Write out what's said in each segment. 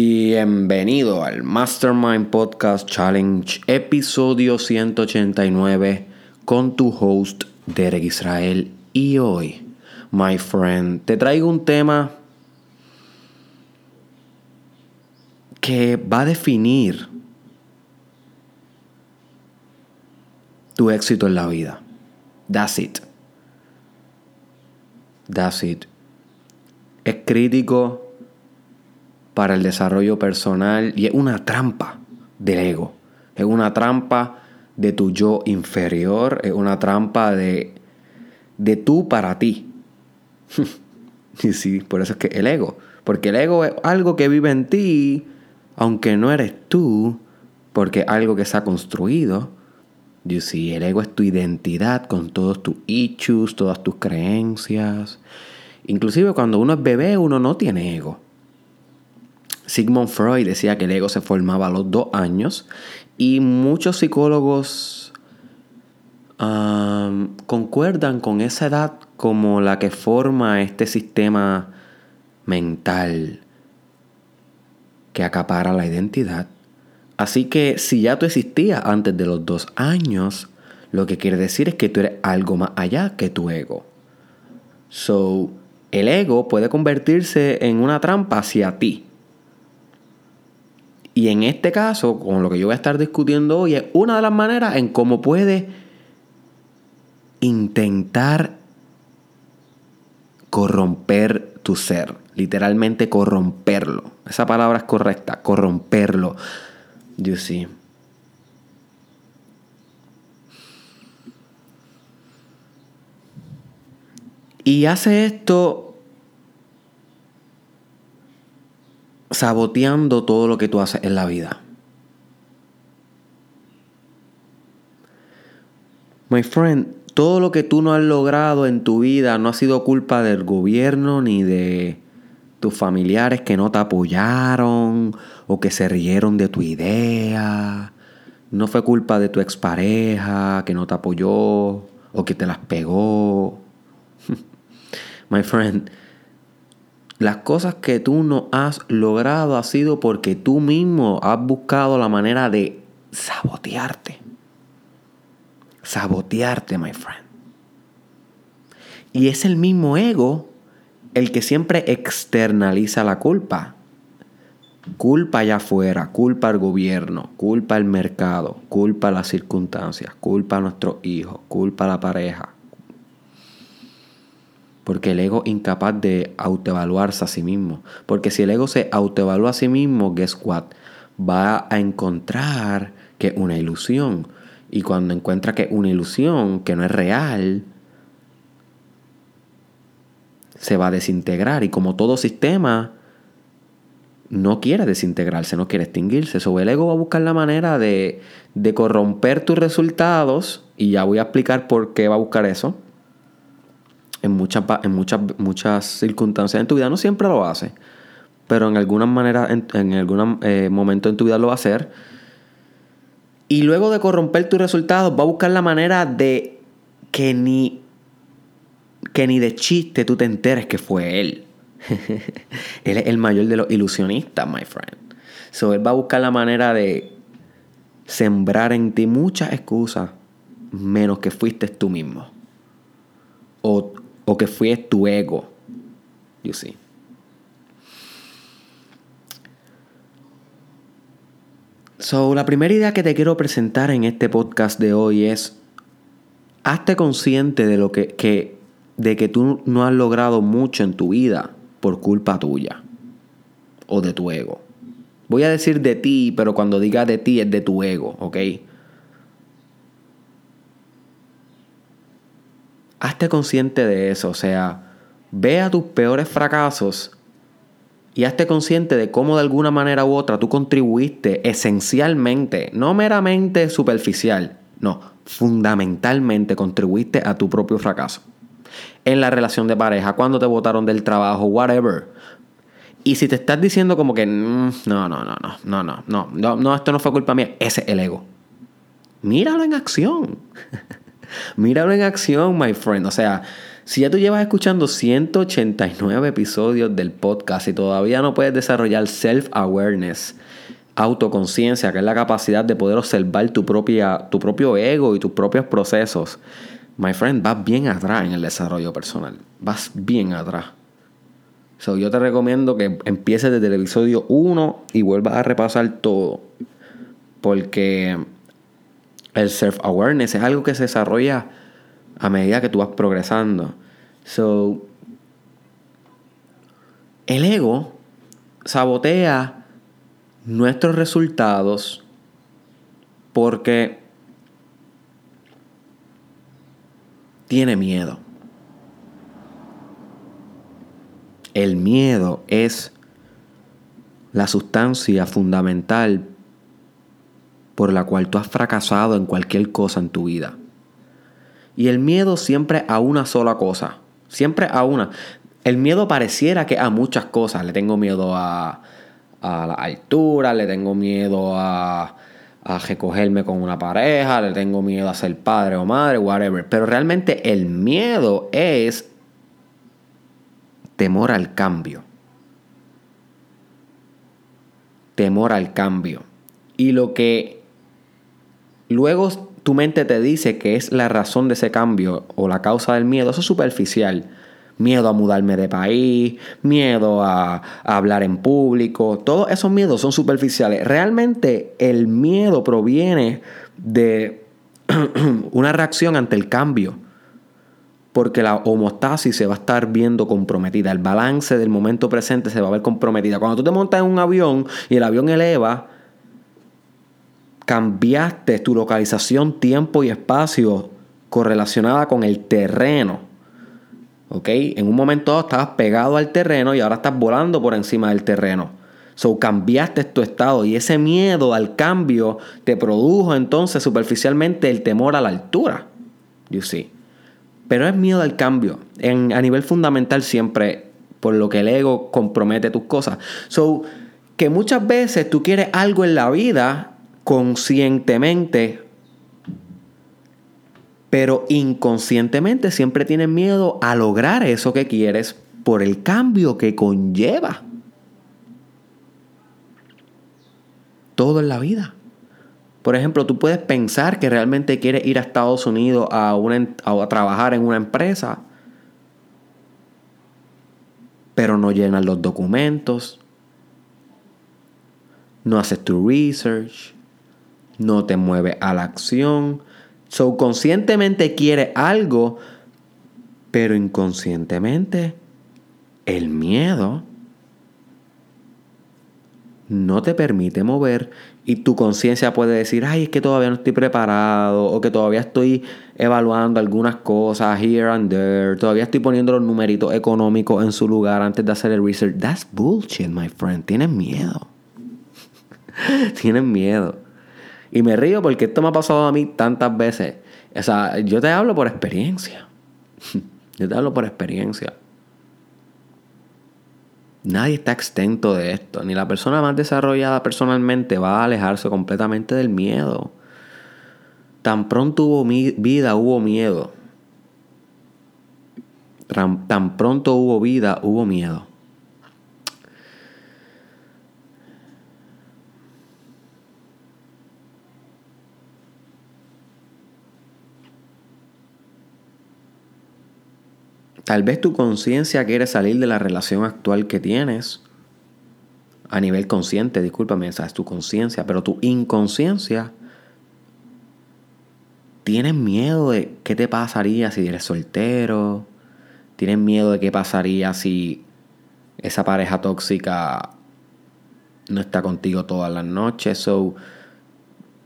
Bienvenido al Mastermind Podcast Challenge, episodio 189, con tu host Derek Israel. Y hoy, my friend, te traigo un tema que va a definir tu éxito en la vida. That's it. That's it. Es crítico para el desarrollo personal y es una trampa del ego. Es una trampa de tu yo inferior, es una trampa de, de tú para ti. y sí, por eso es que el ego, porque el ego es algo que vive en ti, aunque no eres tú, porque es algo que se ha construido. You see, el ego es tu identidad con todos tus issues, todas tus creencias. Inclusive cuando uno es bebé, uno no tiene ego. Sigmund Freud decía que el ego se formaba a los dos años y muchos psicólogos concuerdan con esa edad como la que forma este sistema mental que acapara la identidad. Así que si ya tú existías antes de los dos años, lo que quiere decir es que tú eres algo más allá que tu ego. So, el ego puede convertirse en una trampa hacia ti. Y en este caso, con lo que yo voy a estar discutiendo hoy, es una de las maneras en cómo puede intentar corromper tu ser. Literalmente corromperlo. Esa palabra es correcta, corromperlo. You see. Y hace esto saboteando todo lo que tú haces en la vida. My friend, todo lo que tú no has logrado en tu vida no ha sido culpa del gobierno ni de tus familiares que no te apoyaron o que se rieron de tu idea. No fue culpa de tu expareja que no te apoyó o que te las pegó. My friend, las cosas que tú no has logrado ha sido porque tú mismo has buscado la manera de sabotearte. Sabotearte, my friend. Y es el mismo ego el que siempre externaliza la culpa. Culpa allá afuera, culpa al gobierno, culpa al mercado, culpa a las circunstancias, culpa a nuestros hijos, culpa a la pareja, porque el ego incapaz de autoevaluarse a sí mismo. Porque si el ego se autoevalúa a sí mismo, guess what? Va a encontrar que es una ilusión. Y cuando encuentra que es una ilusión, que no es real, se va a desintegrar. Y como todo sistema, no quiere desintegrarse, no quiere extinguirse. Sobre el ego va a buscar la manera de, de corromper tus resultados. Y ya voy a explicar por qué va a buscar eso en muchas, en muchas, muchas circunstancias en tu vida. No siempre lo hace, pero en alguna manera, en, algún eh, momento en tu vida lo va a hacer. Y luego de corromper tus resultados, va a buscar la manera de que ni, que ni de chiste tú te enteres que fue él. él es el mayor de los ilusionistas, my friend. So él va a buscar la manera de sembrar en ti muchas excusas, menos que fuiste tú mismo. O, o que fue tu ego. You see. So, la primera idea que te quiero presentar en este podcast de hoy es hazte consciente de lo que, que, de que tú no has logrado mucho en tu vida por culpa tuya o de tu ego. Voy a decir de ti, pero cuando diga de ti es de tu ego, ¿ok? Hazte consciente de eso, o sea, ve a tus peores fracasos y hazte consciente de cómo de alguna manera u otra tú contribuiste esencialmente, no meramente superficial, no, fundamentalmente contribuiste a tu propio fracaso. En la relación de pareja, cuando te votaron del trabajo, whatever. Y si te estás diciendo como que no, no, no, no, no, no, no, no, no, esto no fue culpa mía, ese es el ego. Míralo en acción. Míralo en acción, my friend. O sea, Si ya tú llevas escuchando 189 episodios del podcast y todavía no puedes desarrollar self-awareness, autoconciencia, que es la capacidad de poder observar tu, propia, tu propio ego y tus propios procesos, my friend, vas bien atrás en el desarrollo personal. Vas bien atrás. So, yo te recomiendo que empieces desde el episodio 1 y vuelvas a repasar todo. Porque el self-awareness es algo que se desarrolla a medida que tú vas progresando. So, el ego sabotea nuestros resultados porque tiene miedo. El miedo es la sustancia fundamental por la cual tú has fracasado en cualquier cosa en tu vida. Y el miedo siempre a una sola cosa. Siempre a una. El miedo pareciera que a muchas cosas. Le tengo miedo a, la altura, le tengo miedo a, a recogerme con una pareja, le tengo miedo a ser padre o madre, whatever. Pero realmente el miedo es temor al cambio. Temor al cambio. Y lo que luego tu mente te dice que es la razón de ese cambio o la causa del miedo, eso es superficial. Miedo a mudarme de país, miedo a, hablar en público, todos esos miedos son superficiales. Realmente el miedo proviene de una reacción ante el cambio porque la homostasis se va a estar viendo comprometida, el balance del momento presente se va a ver comprometida. Cuando tú te montas en un avión y el avión eleva, cambiaste tu localización, tiempo y espacio correlacionada con el terreno. ¿Ok? En un momento estabas pegado al terreno y ahora estás volando por encima del terreno. So cambiaste tu estado y ese miedo al cambio te produjo entonces superficialmente el temor a la altura. You see. Pero es miedo al cambio. En, a nivel fundamental siempre, por lo que el ego compromete tus cosas. So, que muchas veces tú quieres algo en la vida conscientemente, pero inconscientemente siempre tienes miedo a lograr eso que quieres por el cambio que conlleva. Todo en la vida. Por ejemplo, tú puedes pensar que realmente quieres ir a Estados Unidos a, a trabajar en una empresa, pero no llenas los documentos, no haces tu research, no te mueve a la acción. Subconscientemente quiere algo, pero inconscientemente el miedo no te permite mover y tu conciencia puede decir, ay, es que todavía no estoy preparado o que todavía estoy evaluando algunas cosas here and there, todavía estoy poniendo los numeritos económicos en su lugar antes de hacer el research. That's bullshit, my friend. Tienes miedo. Tienes miedo. Y me río porque esto me ha pasado a mí tantas veces. O sea, yo te hablo por experiencia. yo te hablo por experiencia. Nadie está exento de esto. Ni la persona más desarrollada personalmente va a alejarse completamente del miedo. Tan pronto hubo vida, hubo miedo. Tan pronto hubo vida, hubo miedo. Tal vez tu conciencia quiere salir de la relación actual que tienes. A nivel consciente, discúlpame, esa es tu conciencia, pero tu inconsciencia tienes miedo de qué te pasaría si eres soltero. Tienes miedo de qué pasaría si esa pareja tóxica no está contigo todas las noches. So,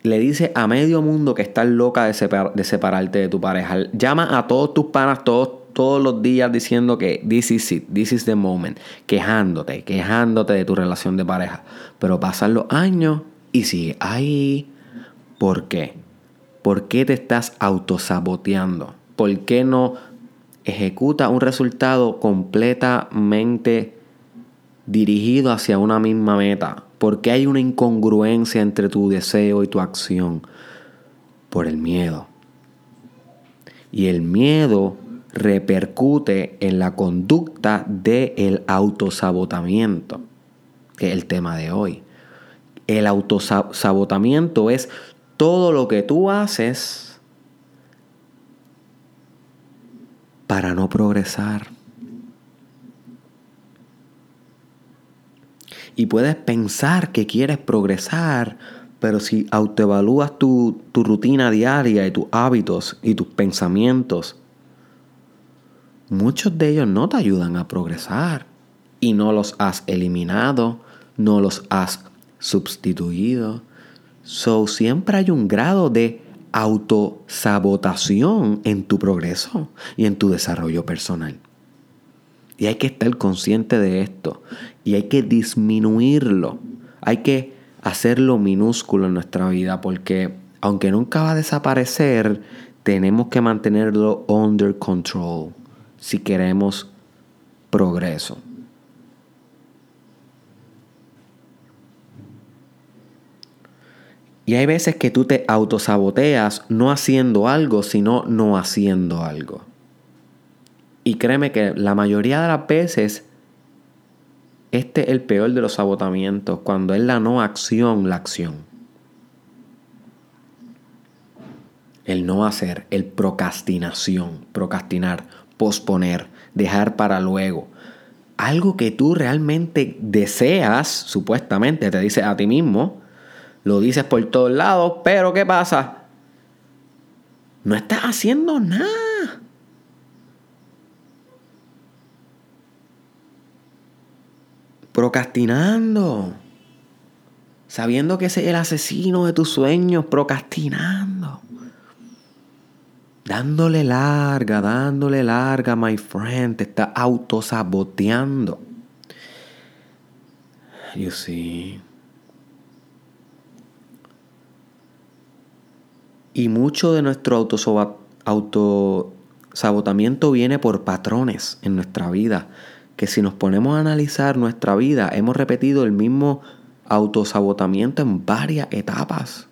le dice a medio mundo que estás loca de, de separarte de tu pareja. Llama a todos tus panas, todos todos los días diciendo que this is it, this is the moment, quejándote, quejándote de tu relación de pareja. Pero pasan los años y sigue ahí. ¿Por qué? ¿Por qué te estás autosaboteando? ¿Por qué no ejecuta un resultado completamente dirigido hacia una misma meta? ¿Por qué hay una incongruencia entre tu deseo y tu acción? Por el miedo. Y el miedo repercute en la conducta del autosabotamiento, que es el tema de hoy. El autosabotamiento es todo lo que tú haces para no progresar. Y puedes pensar que quieres progresar, pero si autoevalúas tu, tu rutina diaria y tus hábitos y tus pensamientos, muchos de ellos no te ayudan a progresar y no los has eliminado, no los has sustituido. So, siempre hay un grado de autosabotación en tu progreso y en tu desarrollo personal. Y hay que estar consciente de esto. Y hay que disminuirlo. Hay que hacerlo minúsculo en nuestra vida porque aunque nunca va a desaparecer, tenemos que mantenerlo under control si queremos progreso. Y hay veces que tú te autosaboteas no haciendo algo, sino no haciendo algo. Y créeme que la mayoría de las veces este es el peor de los sabotamientos, cuando es la no acción, la acción. El no hacer, el procrastinación, procrastinar, posponer, dejar para luego. Algo que tú realmente deseas, supuestamente, te dices a ti mismo, lo dices por todos lados, pero ¿qué pasa? No estás haciendo nada. Procrastinando. Sabiendo que es el asesino de tus sueños, procrastinando. Dándole larga, dándole larga, my friend. Te está autosaboteando. You see. Y mucho de nuestro autosabotamiento viene por patrones en nuestra vida que si nos ponemos a analizar nuestra vida, hemos repetido el mismo autosabotamiento en varias etapas.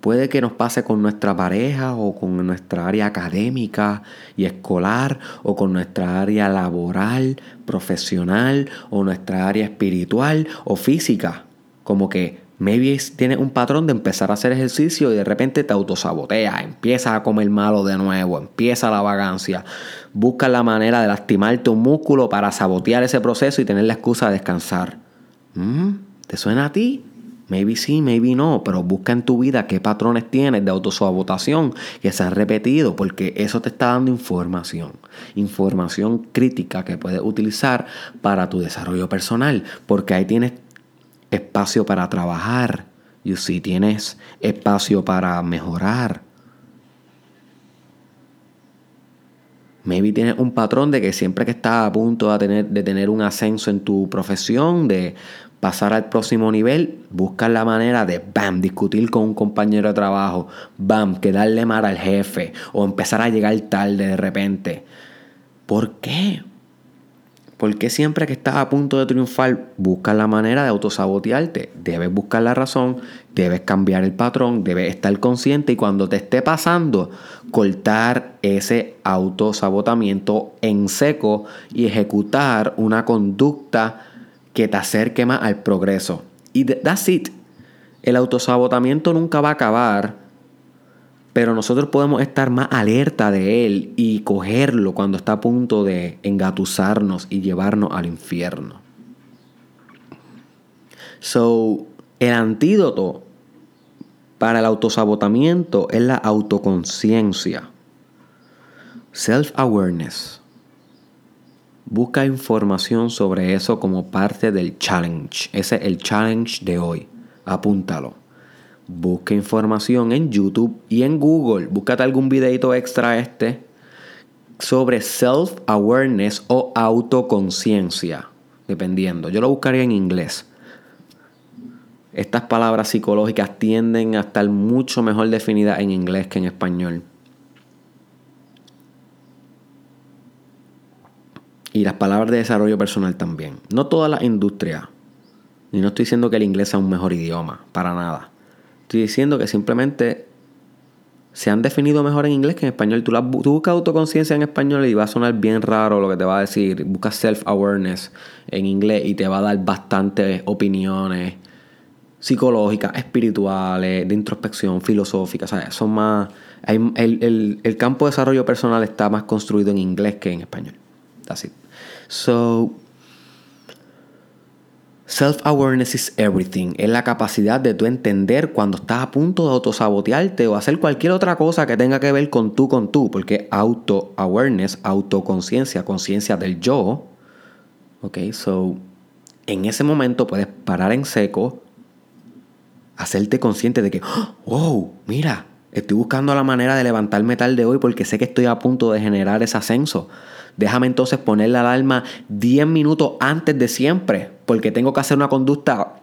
Puede que nos pase con nuestra pareja o con nuestra área académica y escolar o con nuestra área laboral, profesional o nuestra área espiritual o física. Como que Maybe tienes un patrón de empezar a hacer ejercicio y de repente te autosabotea, empiezas a comer malo de nuevo, empieza la vagancia, buscas la manera de lastimarte un músculo para sabotear ese proceso y tener la excusa de descansar. ¿Mm? ¿Te suena a ti? Maybe sí, maybe no, pero busca en tu vida qué patrones tienes de autosabotación que se han repetido, porque eso te está dando información, información crítica que puedes utilizar para tu desarrollo personal, porque ahí tienes espacio para trabajar. Y si tienes espacio para mejorar. Maybe tienes un patrón de que siempre que estás a punto de tener, de tener un ascenso en tu profesión, de pasar al próximo nivel, buscas la manera de, bam, discutir con un compañero de trabajo, bam, que darle mal al jefe o empezar a llegar tarde de repente. ¿Por qué? Porque siempre que estás a punto de triunfar, buscas la manera de autosabotearte. Debes buscar la razón, debes cambiar el patrón, debes estar consciente y cuando te esté pasando, cortar ese autosabotamiento en seco y ejecutar una conducta que te acerque más al progreso. Y that's it. El autosabotamiento nunca va a acabar pero nosotros podemos estar más alerta de él y cogerlo cuando está a punto de engatusarnos y llevarnos al infierno. So, el antídoto para el autosabotamiento es la autoconciencia. Self-awareness. Busca información sobre eso como parte del challenge. Ese es el challenge de hoy. Apúntalo. Busca información en YouTube y en Google. Búscate algún videito extra este sobre self-awareness o autoconciencia, dependiendo. Yo lo buscaría en inglés. Estas palabras psicológicas tienden a estar mucho mejor definidas en inglés que en español. Y las palabras de desarrollo personal también. No toda la industria. Y no estoy diciendo que el inglés sea un mejor idioma, para nada. Estoy diciendo que simplemente se han definido mejor en inglés que en español. Tú, buscas autoconciencia en español y va a sonar bien raro lo que te va a decir. Buscas self-awareness en inglés y te va a dar bastantes opiniones psicológicas, espirituales, de introspección, filosóficas. Son más. El, el, campo de desarrollo personal está más construido en inglés que en español. Así. So, Self-awareness is everything. Es la capacidad de tú entender cuando estás a punto de autosabotearte o hacer cualquier otra cosa que tenga que ver con tú, con tú. Porque auto-awareness, autoconciencia, conciencia del yo. Ok, so en ese momento puedes parar en seco, hacerte consciente de que, oh, mira, estoy buscando la manera de levantar metal de hoy porque sé que estoy a punto de generar ese ascenso. Déjame entonces poner la alarma 10 minutos antes de siempre, porque tengo que hacer una conducta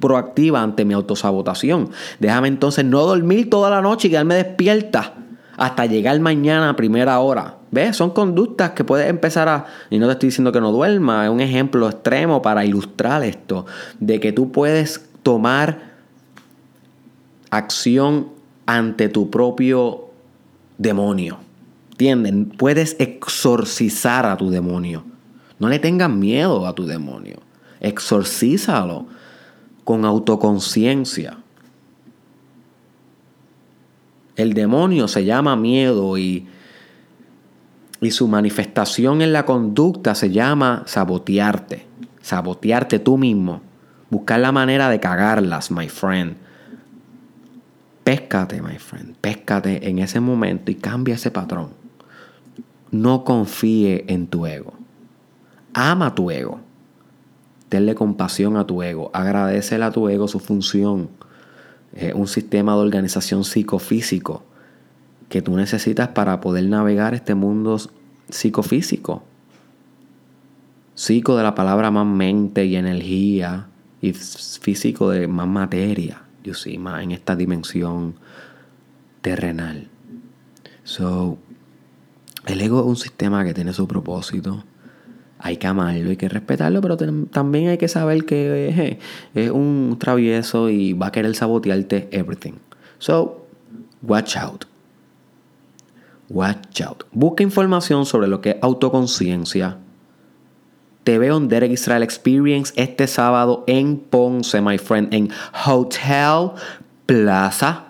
proactiva ante mi autosabotación. Déjame entonces no dormir toda la noche y quedarme despierta hasta llegar mañana a primera hora. ¿Ves? Son conductas que puedes empezar a... Y no te estoy diciendo que no duerma, es un ejemplo extremo para ilustrar esto, de que tú puedes tomar acción ante tu propio demonio. Puedes exorcizar a tu demonio. No le tengas miedo a tu demonio. Exorcízalo con autoconciencia. El demonio se llama miedo y, y su manifestación en la conducta se llama sabotearte. Sabotearte tú mismo. Buscar la manera de cagarlas, my friend. Péscate, my friend. Péscate en ese momento y cambia ese patrón. No confíe en tu ego. Ama tu ego. Tenle compasión a tu ego. Agradecele a tu ego su función. Un sistema de organización psicofísico que tú necesitas para poder navegar este mundo psicofísico. Psico de la palabra más mente y energía y físico de más materia, yo sí, más en esta dimensión terrenal. So, el ego es un sistema que tiene su propósito. Hay que amarlo, hay que respetarlo, pero también hay que saber que es un travieso y va a querer sabotearte everything. So, watch out. Watch out. Busca información sobre lo que es autoconciencia. Te veo en Derek Israel Experience este sábado en Ponce, my friend, en Hotel Plaza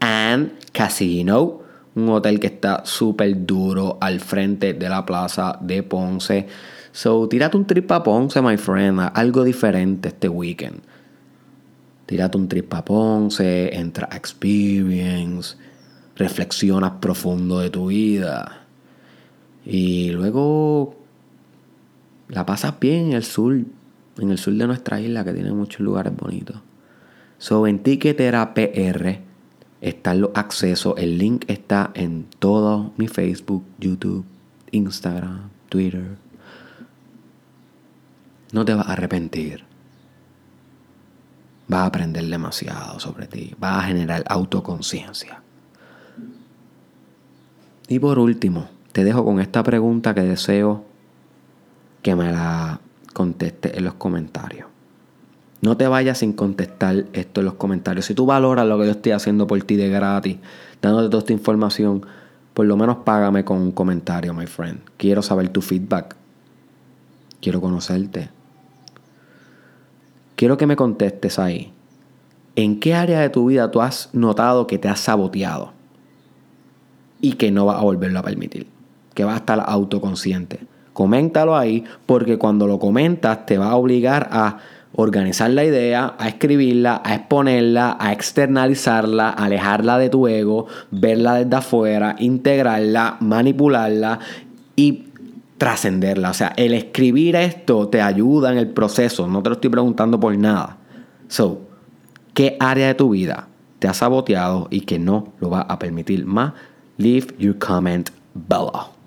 and Casino un hotel que está súper duro al frente de la plaza de Ponce. So, tírate un trip a Ponce, my friend, algo diferente este weekend. Tírate un trip a Ponce, entra a Experience, reflexionas profundo de tu vida. Y luego la pasas bien en el sur, en el sur de nuestra isla, que tiene muchos lugares bonitos. So, en Ticketera PR están los accesos. El link está en todo mi Facebook, YouTube, Instagram, Twitter. No te vas a arrepentir. Vas a aprender demasiado sobre ti. Vas a generar autoconciencia. Y por último, te dejo con esta pregunta que deseo que me la conteste en los comentarios. No te vayas sin contestar esto en los comentarios. Si tú valoras lo que yo estoy haciendo por ti de gratis, dándote toda esta información, por lo menos págame con un comentario, my friend. Quiero saber tu feedback. Quiero conocerte. Quiero que me contestes ahí. ¿En qué área de tu vida tú has notado que te has saboteado? Y que no vas a volverlo a permitir. Que vas a estar autoconsciente. Coméntalo ahí porque cuando lo comentas te va a obligar a organizar la idea, a escribirla, a exponerla, a externalizarla, alejarla de tu ego, verla desde afuera, integrarla, manipularla y trascenderla. O sea, el escribir esto te ayuda en el proceso, no te lo estoy preguntando por nada. So, ¿qué área de tu vida te ha saboteado y que no lo va a permitir más? Leave your comment below.